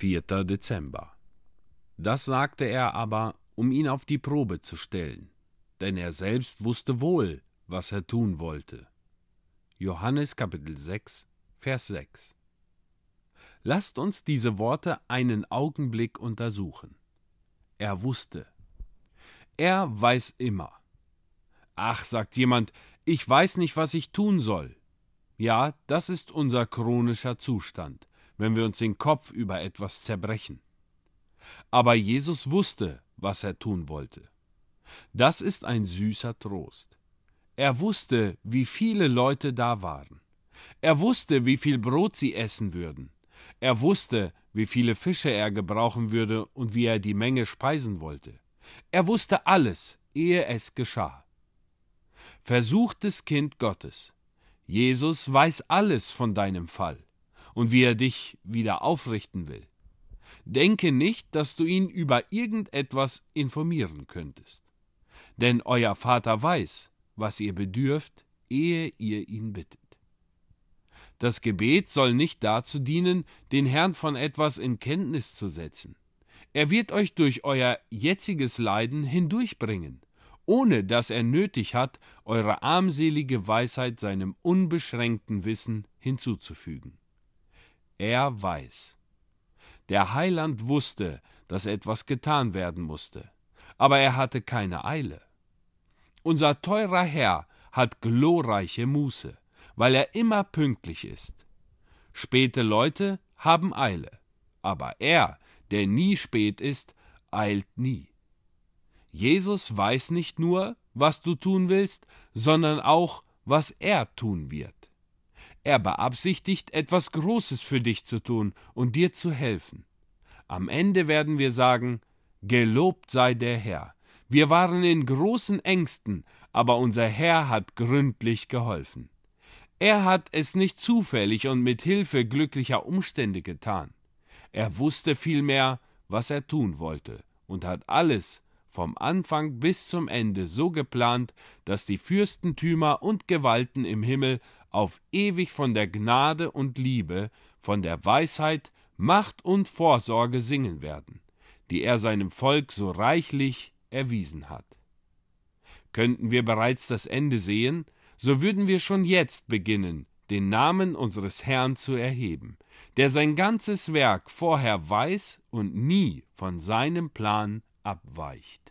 4. Dezember. Das sagte er aber, um ihn auf die Probe zu stellen, denn er selbst wusste wohl, was er tun wollte. Johannes Kapitel 6, Vers 6. Lasst uns diese Worte einen Augenblick untersuchen. Er wusste. Er weiß immer. Ach, sagt jemand, ich weiß nicht, was ich tun soll. Ja, das ist unser chronischer Zustand, wenn wir uns den Kopf über etwas zerbrechen. Aber Jesus wusste, was er tun wollte. Das ist ein süßer Trost. Er wusste, wie viele Leute da waren. Er wusste, wie viel Brot sie essen würden. Er wusste, wie viele Fische er gebrauchen würde und wie er die Menge speisen wollte. Er wusste alles, ehe es geschah. Versuchtes Kind Gottes, Jesus weiß alles von deinem Fall und wie er dich wieder aufrichten will. Denke nicht, dass du ihn über irgendetwas informieren könntest. Denn euer Vater weiß, was ihr bedürft, ehe ihr ihn bittet. Das Gebet soll nicht dazu dienen, den Herrn von etwas in Kenntnis zu setzen. Er wird euch durch euer jetziges Leiden hindurchbringen, ohne dass er nötig hat, eure armselige Weisheit seinem unbeschränkten Wissen hinzuzufügen. Er weiß. Der Heiland wusste, dass etwas getan werden musste, aber er hatte keine Eile. Unser teurer Herr hat glorreiche Muße weil er immer pünktlich ist. Späte Leute haben Eile, aber er, der nie spät ist, eilt nie. Jesus weiß nicht nur, was du tun willst, sondern auch, was er tun wird. Er beabsichtigt, etwas Großes für dich zu tun und dir zu helfen. Am Ende werden wir sagen, Gelobt sei der Herr. Wir waren in großen Ängsten, aber unser Herr hat gründlich geholfen. Er hat es nicht zufällig und mit Hilfe glücklicher Umstände getan. Er wusste vielmehr, was er tun wollte, und hat alles vom Anfang bis zum Ende so geplant, dass die Fürstentümer und Gewalten im Himmel auf ewig von der Gnade und Liebe, von der Weisheit, Macht und Vorsorge singen werden, die er seinem Volk so reichlich erwiesen hat. Könnten wir bereits das Ende sehen, so würden wir schon jetzt beginnen, den Namen unseres Herrn zu erheben, der sein ganzes Werk vorher weiß und nie von seinem Plan abweicht.